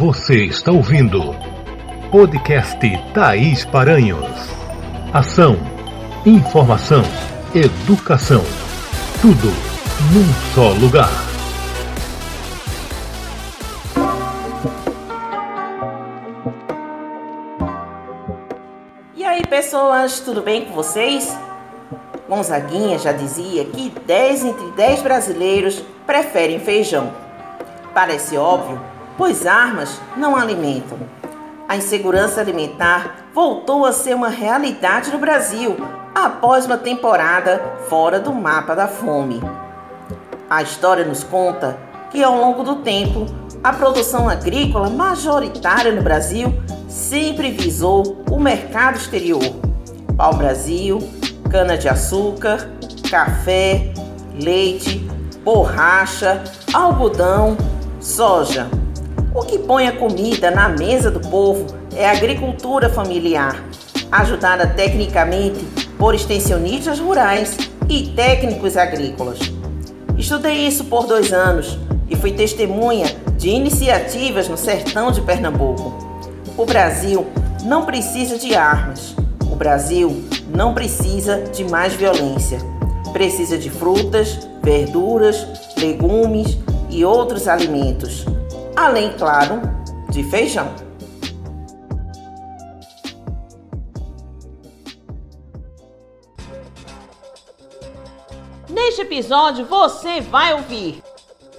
Você está ouvindo podcast Thaís Paranhos. Ação, informação, educação. Tudo num só lugar. E aí, pessoas, tudo bem com vocês? Gonzaguinha já dizia que 10 entre 10 brasileiros preferem feijão. Parece óbvio, pois armas não alimentam. A insegurança alimentar voltou a ser uma realidade no Brasil após uma temporada fora do mapa da fome. A história nos conta que ao longo do tempo, a produção agrícola majoritária no Brasil sempre visou o mercado exterior. Pau-brasil, cana-de-açúcar, café, leite, borracha, algodão, soja. O que põe a comida na mesa do povo é a agricultura familiar, ajudada tecnicamente por extensionistas rurais e técnicos agrícolas. Estudei isso por dois anos e fui testemunha de iniciativas no sertão de Pernambuco. O Brasil não precisa de armas. O Brasil não precisa de mais violência. Precisa de frutas, verduras, legumes e outros alimentos. Além, claro, de feijão. Neste episódio você vai ouvir: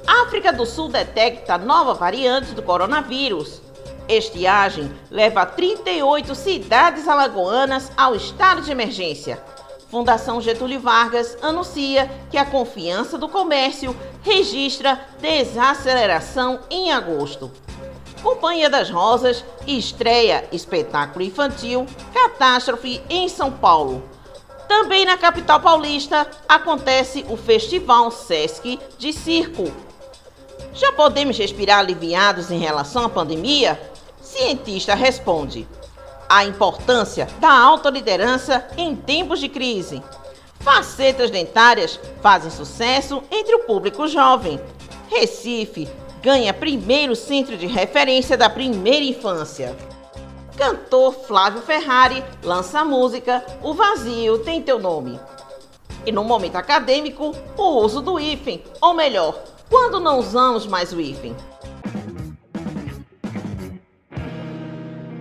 África do Sul detecta nova variante do coronavírus. Estiagem leva 38 cidades alagoanas ao estado de emergência. Fundação Getúlio Vargas anuncia que a confiança do comércio registra desaceleração em agosto. Companhia das Rosas estreia espetáculo infantil Catástrofe em São Paulo. Também na capital paulista acontece o Festival Sesc de Circo. Já podemos respirar aliviados em relação à pandemia? Cientista responde: a importância da autoliderança em tempos de crise. Facetas dentárias fazem sucesso entre o público jovem. Recife ganha primeiro centro de referência da primeira infância. Cantor Flávio Ferrari lança a música O Vazio Tem Teu Nome. E no momento acadêmico, o uso do hífen, ou melhor, quando não usamos mais o hífen.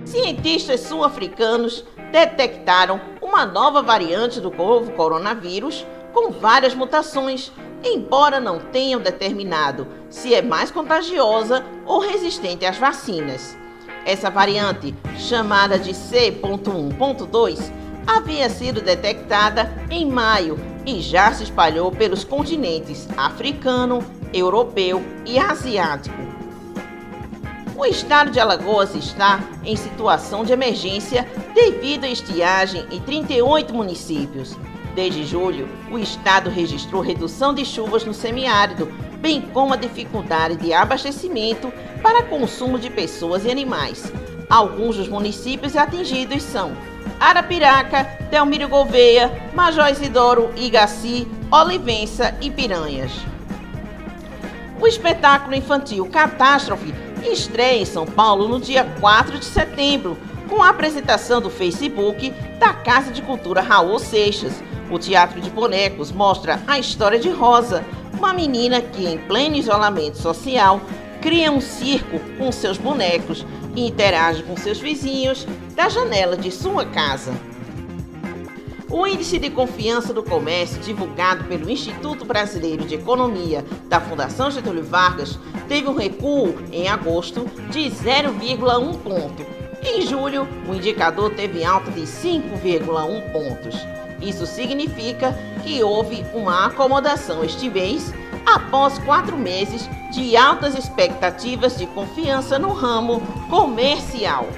Cientistas sul-africanos detectaram uma nova variante do novo coronavírus com várias mutações, embora não tenham determinado se é mais contagiosa ou resistente às vacinas. Essa variante, chamada de C.1.2, havia sido detectada em maio e já se espalhou pelos continentes africano, europeu e asiático. O estado de Alagoas está em situação de emergência devido à estiagem em 38 municípios. Desde julho, o estado registrou redução de chuvas no semiárido, bem como a dificuldade de abastecimento para consumo de pessoas e animais. Alguns dos municípios atingidos são Arapiraca, Delmiro Gouveia, Major Isidoro, Igaci, Olivença e Piranhas. O espetáculo infantil Catástrofe estreia em São Paulo no dia 4 de setembro, com a apresentação do Facebook da Casa de Cultura Raul Seixas. O Teatro de Bonecos mostra a história de Rosa, uma menina que, em pleno isolamento social, cria um circo com seus bonecos e interage com seus vizinhos da janela de sua casa. O índice de confiança do comércio, divulgado pelo Instituto Brasileiro de Economia da Fundação Getúlio Vargas, teve um recuo em agosto de 0,1 ponto. Em julho, o indicador teve alta de 5,1 pontos. Isso significa que houve uma acomodação este mês após quatro meses de altas expectativas de confiança no ramo comercial.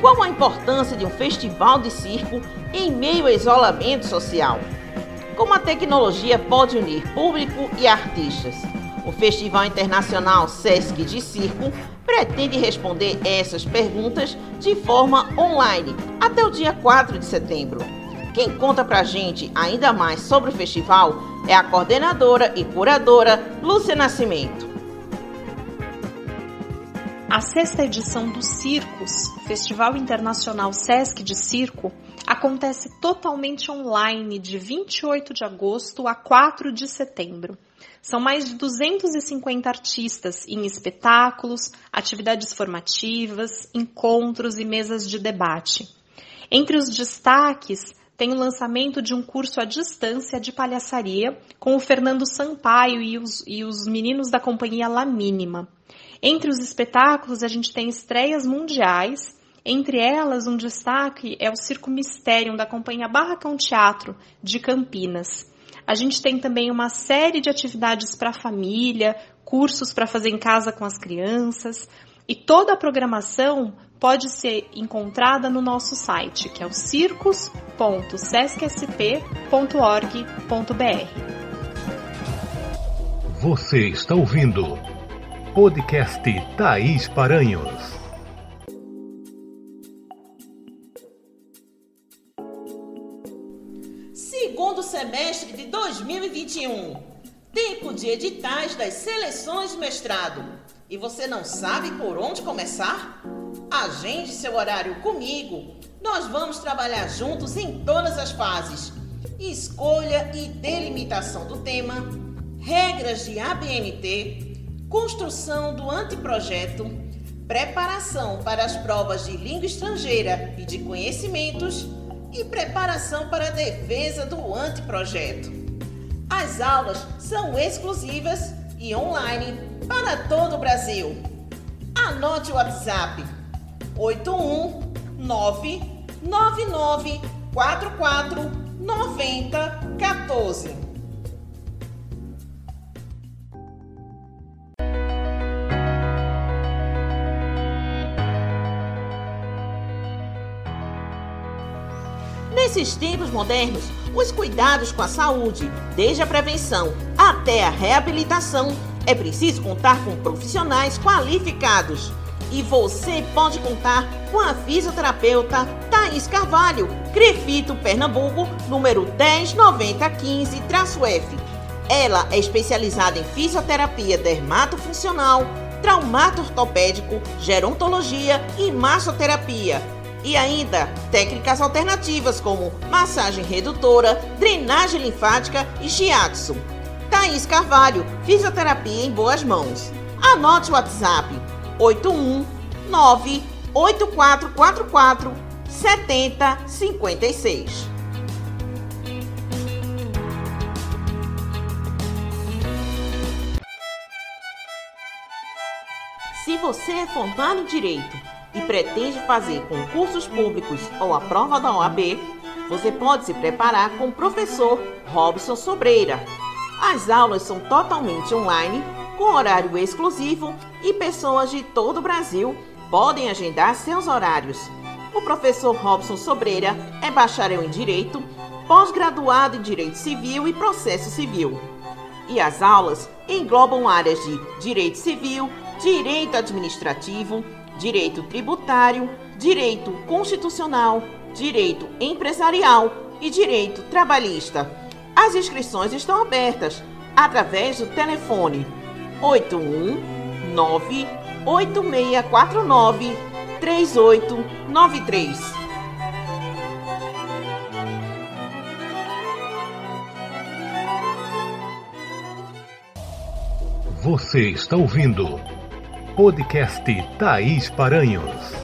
Qual a importância de um festival de circo em meio ao isolamento social? Como a tecnologia pode unir público e artistas? O Festival Internacional Sesc de Circo pretende responder essas perguntas de forma online até o dia 4 de setembro. Quem conta pra gente ainda mais sobre o festival é a coordenadora e curadora Lúcia Nascimento. A sexta edição do Circos, Festival Internacional Sesc de Circo, acontece totalmente online de 28 de agosto a 4 de setembro. São mais de 250 artistas em espetáculos, atividades formativas, encontros e mesas de debate. Entre os destaques, tem o lançamento de um curso à distância de palhaçaria com o Fernando Sampaio e os, e os meninos da companhia La Mínima. Entre os espetáculos, a gente tem estreias mundiais. Entre elas, um destaque é o Circo Mistério, da companhia Barracão Teatro, de Campinas. A gente tem também uma série de atividades para a família, cursos para fazer em casa com as crianças. E toda a programação pode ser encontrada no nosso site, que é o circos.sescsp.org.br. Você está ouvindo Podcast Thaís Paranhos. Segundo semestre de 2021. Tempo de editais das seleções de mestrado. E você não sabe por onde começar? Agende seu horário comigo. Nós vamos trabalhar juntos em todas as fases: escolha e delimitação do tema, regras de ABNT construção do anteprojeto, preparação para as provas de língua estrangeira e de conhecimentos e preparação para a defesa do anteprojeto. As aulas são exclusivas e online para todo o Brasil. Anote o WhatsApp 819 9944 9014. Nesses tempos modernos, os cuidados com a saúde, desde a prevenção até a reabilitação, é preciso contar com profissionais qualificados. E você pode contar com a fisioterapeuta Thaís Carvalho, Crefito, Pernambuco, número 109015-F. Ela é especializada em fisioterapia dermatofuncional, traumato ortopédico, gerontologia e massoterapia e ainda técnicas alternativas como massagem redutora, drenagem linfática e shiatsu. Thaís Carvalho, fisioterapia em boas mãos. Anote o WhatsApp 819 8444 7056. Se você é formado em Direito e pretende fazer concursos públicos ou a prova da OAB, você pode se preparar com o professor Robson Sobreira. As aulas são totalmente online, com horário exclusivo e pessoas de todo o Brasil podem agendar seus horários. O professor Robson Sobreira é bacharel em Direito, pós-graduado em Direito Civil e Processo Civil. E as aulas englobam áreas de Direito Civil, Direito Administrativo, direito tributário, direito constitucional, direito empresarial e direito trabalhista. As inscrições estão abertas através do telefone 819 8649 3893. Você está ouvindo Podcast Thaís Paranhos.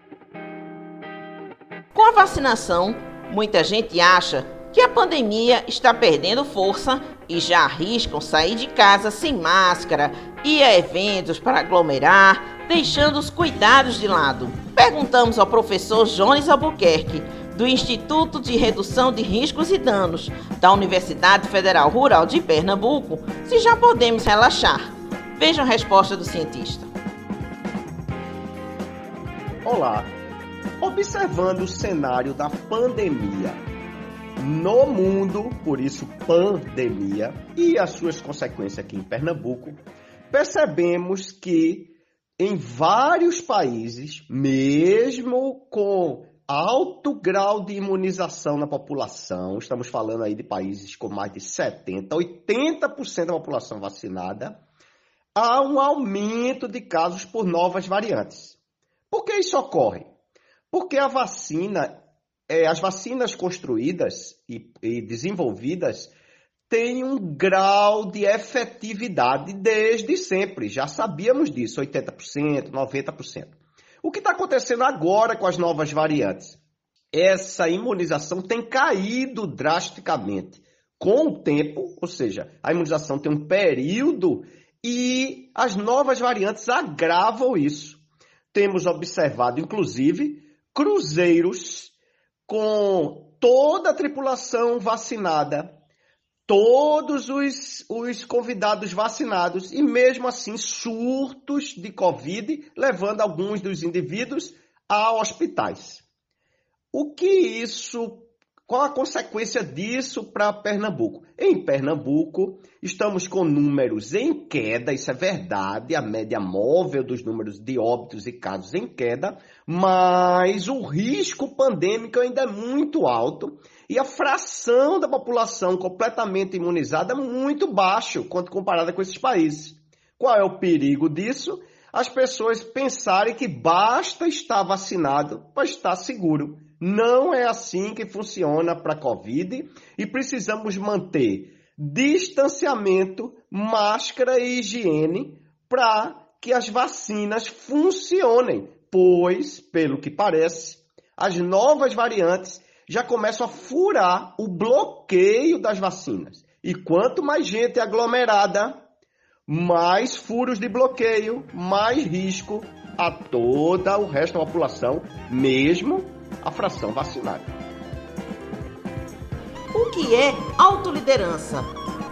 Com a vacinação, muita gente acha que a pandemia está perdendo força e já arriscam sair de casa sem máscara, ir a eventos para aglomerar, deixando os cuidados de lado. Perguntamos ao professor Jones Albuquerque, do Instituto de Redução de Riscos e Danos da Universidade Federal Rural de Pernambuco, se já podemos relaxar. Veja a resposta do cientista. Olá! Observando o cenário da pandemia no mundo, por isso pandemia, e as suas consequências aqui em Pernambuco, percebemos que em vários países, mesmo com alto grau de imunização na população, estamos falando aí de países com mais de 70, 80% da população vacinada, há um aumento de casos por novas variantes. Por que isso ocorre? Porque a vacina, é, as vacinas construídas e, e desenvolvidas têm um grau de efetividade desde sempre. Já sabíamos disso, 80%, 90%. O que está acontecendo agora com as novas variantes? Essa imunização tem caído drasticamente com o tempo, ou seja, a imunização tem um período e as novas variantes agravam isso. Temos observado, inclusive, cruzeiros com toda a tripulação vacinada, todos os, os convidados vacinados e mesmo assim surtos de Covid, levando alguns dos indivíduos a hospitais. O que isso qual a consequência disso para Pernambuco? Em Pernambuco, estamos com números em queda, isso é verdade, a média móvel dos números de óbitos e casos em queda, mas o risco pandêmico ainda é muito alto e a fração da população completamente imunizada é muito baixo quando comparada com esses países. Qual é o perigo disso? As pessoas pensarem que basta estar vacinado para estar seguro. Não é assim que funciona para a Covid e precisamos manter distanciamento, máscara e higiene para que as vacinas funcionem, pois, pelo que parece, as novas variantes já começam a furar o bloqueio das vacinas. E quanto mais gente aglomerada, mais furos de bloqueio, mais risco a toda o resto da população, mesmo a fração vacinada. O que é autoliderança?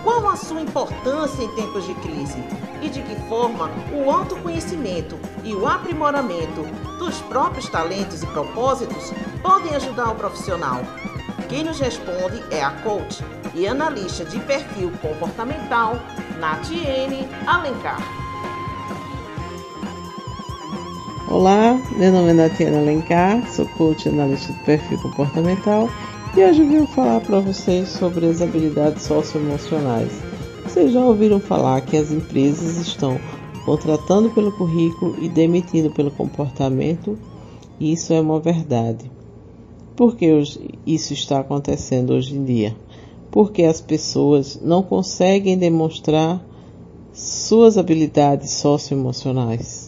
Qual a sua importância em tempos de crise? E de que forma o autoconhecimento e o aprimoramento dos próprios talentos e propósitos podem ajudar o profissional? Quem nos responde é a coach e analista de perfil comportamental Natiene Alencar. Olá, meu nome é Natiana Alencar, sou coach analista de perfil comportamental e hoje vim falar para vocês sobre as habilidades socioemocionais. Vocês já ouviram falar que as empresas estão contratando pelo currículo e demitindo pelo comportamento? Isso é uma verdade. Por que isso está acontecendo hoje em dia? Porque as pessoas não conseguem demonstrar suas habilidades socioemocionais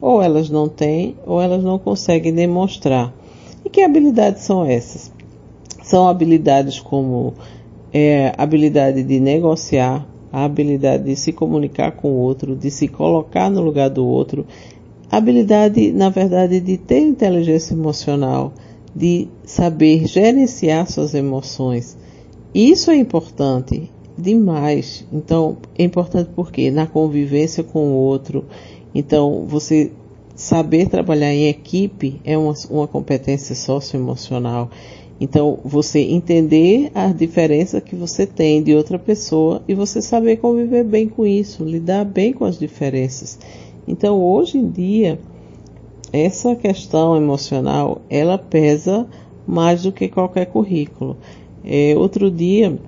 ou elas não têm, ou elas não conseguem demonstrar. E que habilidades são essas? São habilidades como é, habilidade de negociar, a habilidade de se comunicar com o outro, de se colocar no lugar do outro, habilidade, na verdade, de ter inteligência emocional, de saber gerenciar suas emoções. Isso é importante demais. Então, é importante porque na convivência com o outro, então, você saber trabalhar em equipe é uma, uma competência socioemocional. Então, você entender a diferença que você tem de outra pessoa e você saber conviver bem com isso, lidar bem com as diferenças. Então, hoje em dia, essa questão emocional, ela pesa mais do que qualquer currículo. É, outro dia,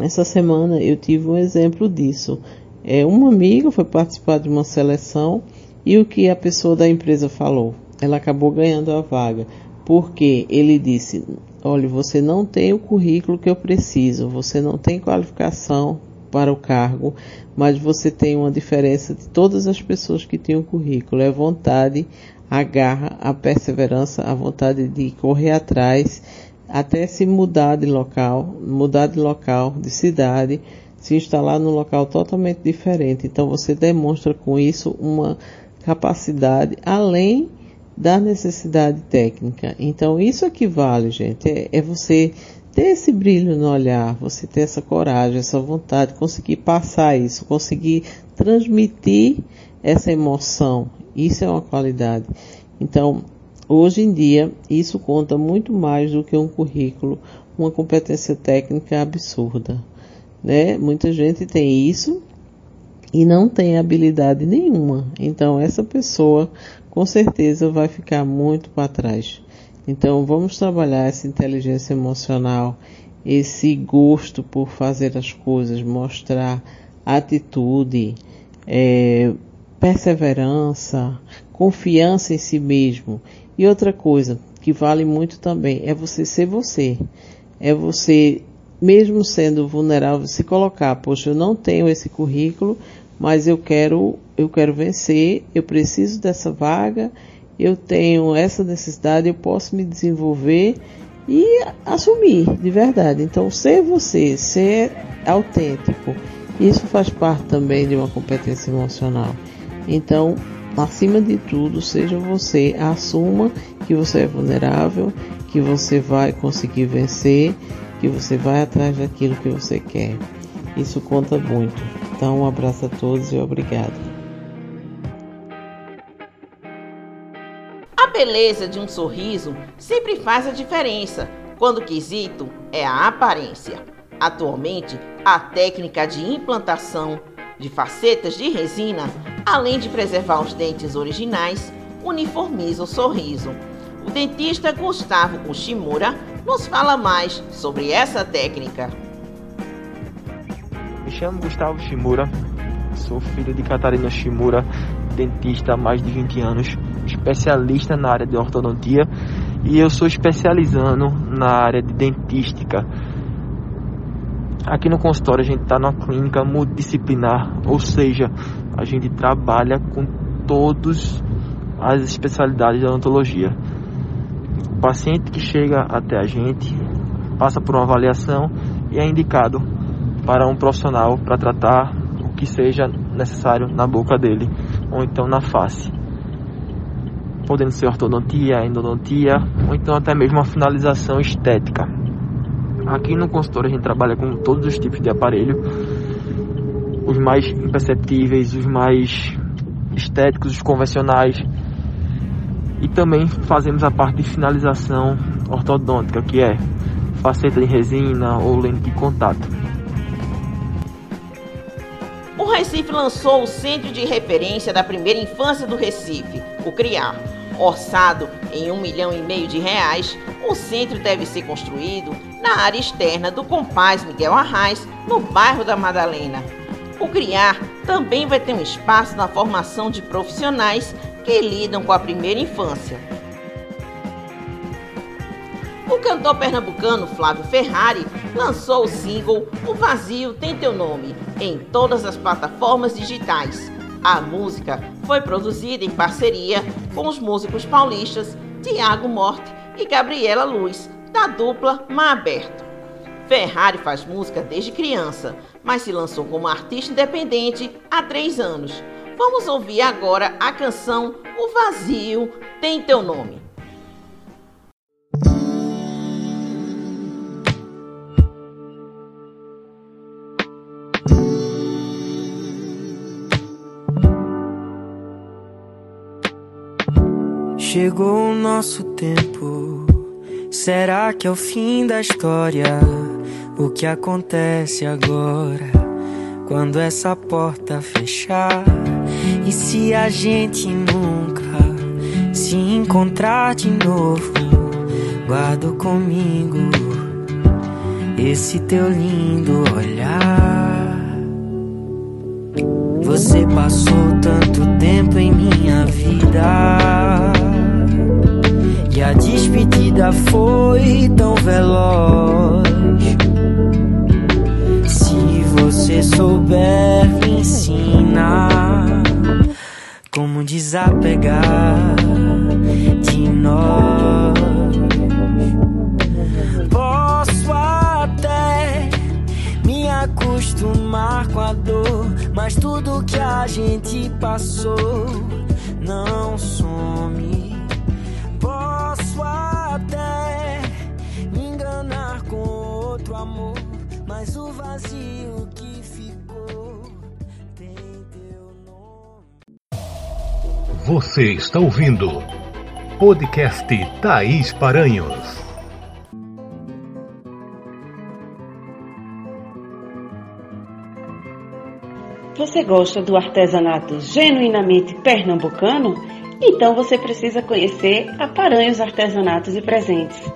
essa semana, eu tive um exemplo disso. É, um amigo foi participar de uma seleção e o que a pessoa da empresa falou? Ela acabou ganhando a vaga. Porque ele disse: Olha, você não tem o currículo que eu preciso, você não tem qualificação para o cargo, mas você tem uma diferença de todas as pessoas que têm o currículo. É vontade, a garra, a perseverança, a vontade de correr atrás, até se mudar de local, mudar de local, de cidade se instalar num local totalmente diferente. Então você demonstra com isso uma capacidade além da necessidade técnica. Então isso equivale, gente, é, é você ter esse brilho no olhar, você ter essa coragem, essa vontade, conseguir passar isso, conseguir transmitir essa emoção. Isso é uma qualidade. Então, hoje em dia, isso conta muito mais do que um currículo, uma competência técnica absurda né? Muita gente tem isso e não tem habilidade nenhuma. Então essa pessoa com certeza vai ficar muito para trás. Então vamos trabalhar essa inteligência emocional, esse gosto por fazer as coisas, mostrar atitude, é, perseverança, confiança em si mesmo. E outra coisa que vale muito também é você ser você. É você, mesmo sendo vulnerável, se colocar, poxa, eu não tenho esse currículo, mas eu quero, eu quero vencer, eu preciso dessa vaga, eu tenho essa necessidade, eu posso me desenvolver e assumir de verdade. Então, ser você, ser autêntico, isso faz parte também de uma competência emocional. Então, acima de tudo, seja você, assuma que você é vulnerável, que você vai conseguir vencer, que você vai atrás daquilo que você quer. Isso conta muito. Então, um abraço a todos e obrigado. A beleza de um sorriso sempre faz a diferença quando o quesito é a aparência. Atualmente, a técnica de implantação de facetas de resina, além de preservar os dentes originais, uniformiza o sorriso. O dentista Gustavo Kushimura nos fala mais sobre essa técnica. Me chamo Gustavo Shimura, sou filho de Catarina Shimura, dentista há mais de 20 anos, especialista na área de ortodontia e eu sou especializando na área de dentística. Aqui no consultório a gente está numa clínica multidisciplinar, ou seja, a gente trabalha com todas as especialidades da odontologia. O paciente que chega até a gente passa por uma avaliação e é indicado para um profissional para tratar o que seja necessário na boca dele ou então na face. Podendo ser ortodontia, endodontia ou então até mesmo uma finalização estética. Aqui no consultório a gente trabalha com todos os tipos de aparelho, os mais imperceptíveis, os mais estéticos, os convencionais. E também fazemos a parte de finalização ortodôntica, que é faceta de resina ou lente de contato. O Recife lançou o Centro de Referência da Primeira Infância do Recife, o CRIAR. Orçado em um milhão e meio de reais, o centro deve ser construído na área externa do Compaz Miguel Arraes, no bairro da Madalena. O CRIAR também vai ter um espaço na formação de profissionais que lidam com a primeira infância. O cantor pernambucano Flávio Ferrari lançou o single O Vazio Tem Teu Nome em todas as plataformas digitais. A música foi produzida em parceria com os músicos paulistas Tiago Morte e Gabriela Luz, da dupla Mar Aberto. Ferrari faz música desde criança, mas se lançou como artista independente há três anos. Vamos ouvir agora a canção O Vazio Tem Teu Nome. Chegou o nosso tempo. Será que é o fim da história? O que acontece agora? Quando essa porta fechar? E se a gente nunca se encontrar de novo? Guardo comigo esse teu lindo olhar. Você passou tanto tempo em minha vida. E a despedida foi tão veloz. Se você souber me ensinar como desapegar de nós, posso até me acostumar com a dor, mas tudo que a gente passou não some. Posso até me enganar com outro amor, mas o vazio Você está ouvindo podcast Thaís Paranhos. Você gosta do artesanato genuinamente pernambucano? Então você precisa conhecer a Paranhos Artesanatos e Presentes.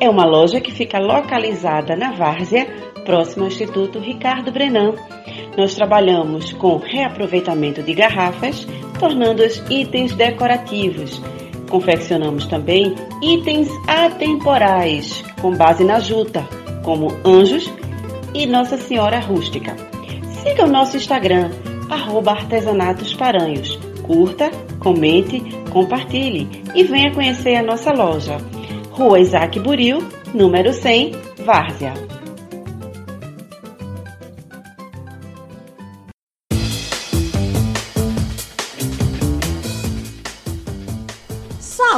É uma loja que fica localizada na Várzea, próximo ao Instituto Ricardo Brenan. Nós trabalhamos com reaproveitamento de garrafas, tornando-os itens decorativos. Confeccionamos também itens atemporais, com base na juta, como anjos e Nossa Senhora Rústica. Siga o nosso Instagram, arroba. Curta, comente, compartilhe e venha conhecer a nossa loja. Rua Isaac Buril, número 100, Várzea.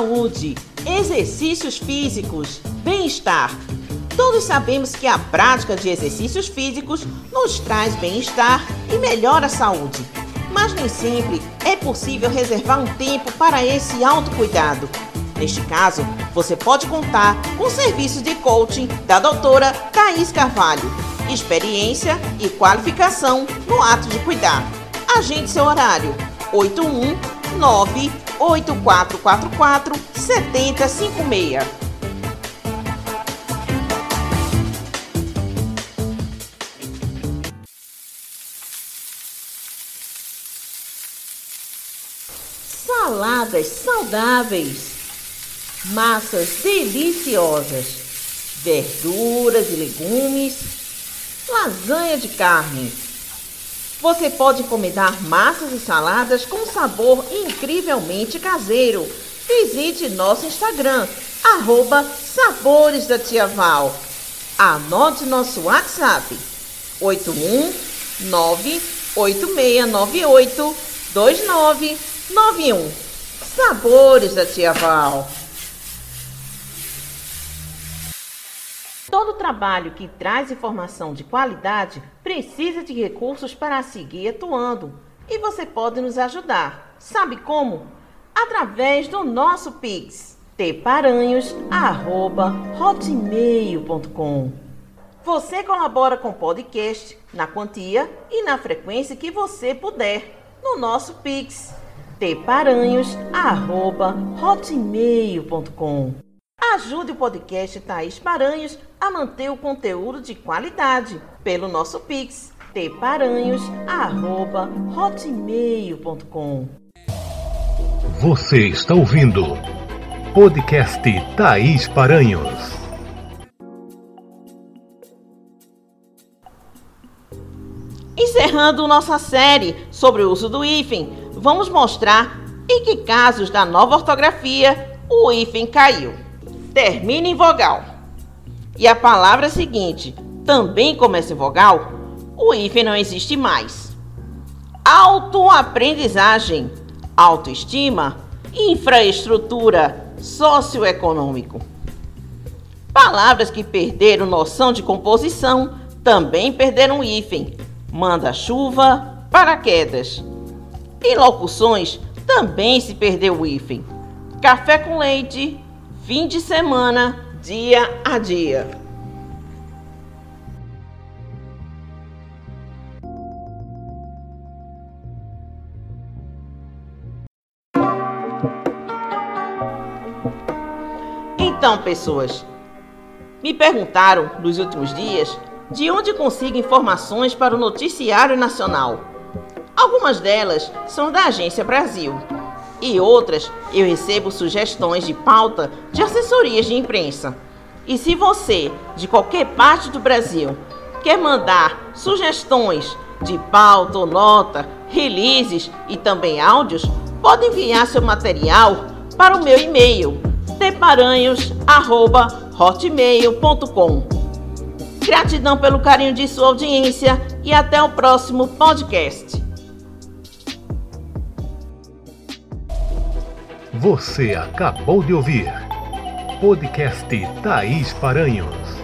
Saúde, exercícios físicos, bem-estar. Todos sabemos que a prática de exercícios físicos nos traz bem-estar e melhora a saúde. Mas nem sempre é possível reservar um tempo para esse autocuidado. Neste caso, você pode contar com serviços de coaching da doutora Thaís Carvalho. Experiência e qualificação no ato de cuidar. Agende seu horário. 819 8444 7056. saladas saudáveis, massas deliciosas, verduras e legumes, lasanha de carne. Você pode encomendar massas e saladas com sabor incrivelmente caseiro. Visite nosso Instagram, arroba Sabores da Tia Val. Anote nosso WhatsApp, 819 8698 2991. Sabores da Tia Val. Todo trabalho que traz informação de qualidade precisa de recursos para seguir atuando. E você pode nos ajudar. Sabe como? Através do nosso Pix, teparanhos@hotmail.com. Você colabora com o podcast na quantia e na frequência que você puder no nosso Pix tparanhos@hotmail.com. Ajude o podcast Thaís Paranhos a manter o conteúdo de qualidade pelo nosso Pix tparanhos@hotmail.com. Você está ouvindo podcast Thaís Paranhos. Encerrando nossa série sobre o uso do hífen, vamos mostrar em que casos da nova ortografia o hífen caiu. Termina em vogal. E a palavra seguinte também começa em vogal, o hífen não existe mais. Autoaprendizagem, autoestima, infraestrutura, socioeconômico. Palavras que perderam noção de composição também perderam hífen. Manda-chuva, paraquedas. Em locuções, também se perdeu o hífen. Café com leite, fim de semana, dia a dia. Então, pessoas, me perguntaram nos últimos dias de onde consigo informações para o noticiário nacional. Algumas delas são da Agência Brasil e outras eu recebo sugestões de pauta de assessorias de imprensa. E se você, de qualquer parte do Brasil, quer mandar sugestões de pauta ou nota, releases e também áudios, pode enviar seu material para o meu e-mail teparanhos@hotmail.com. Gratidão pelo carinho de sua audiência e até o próximo podcast. Você acabou de ouvir podcast Thaís Paranhos.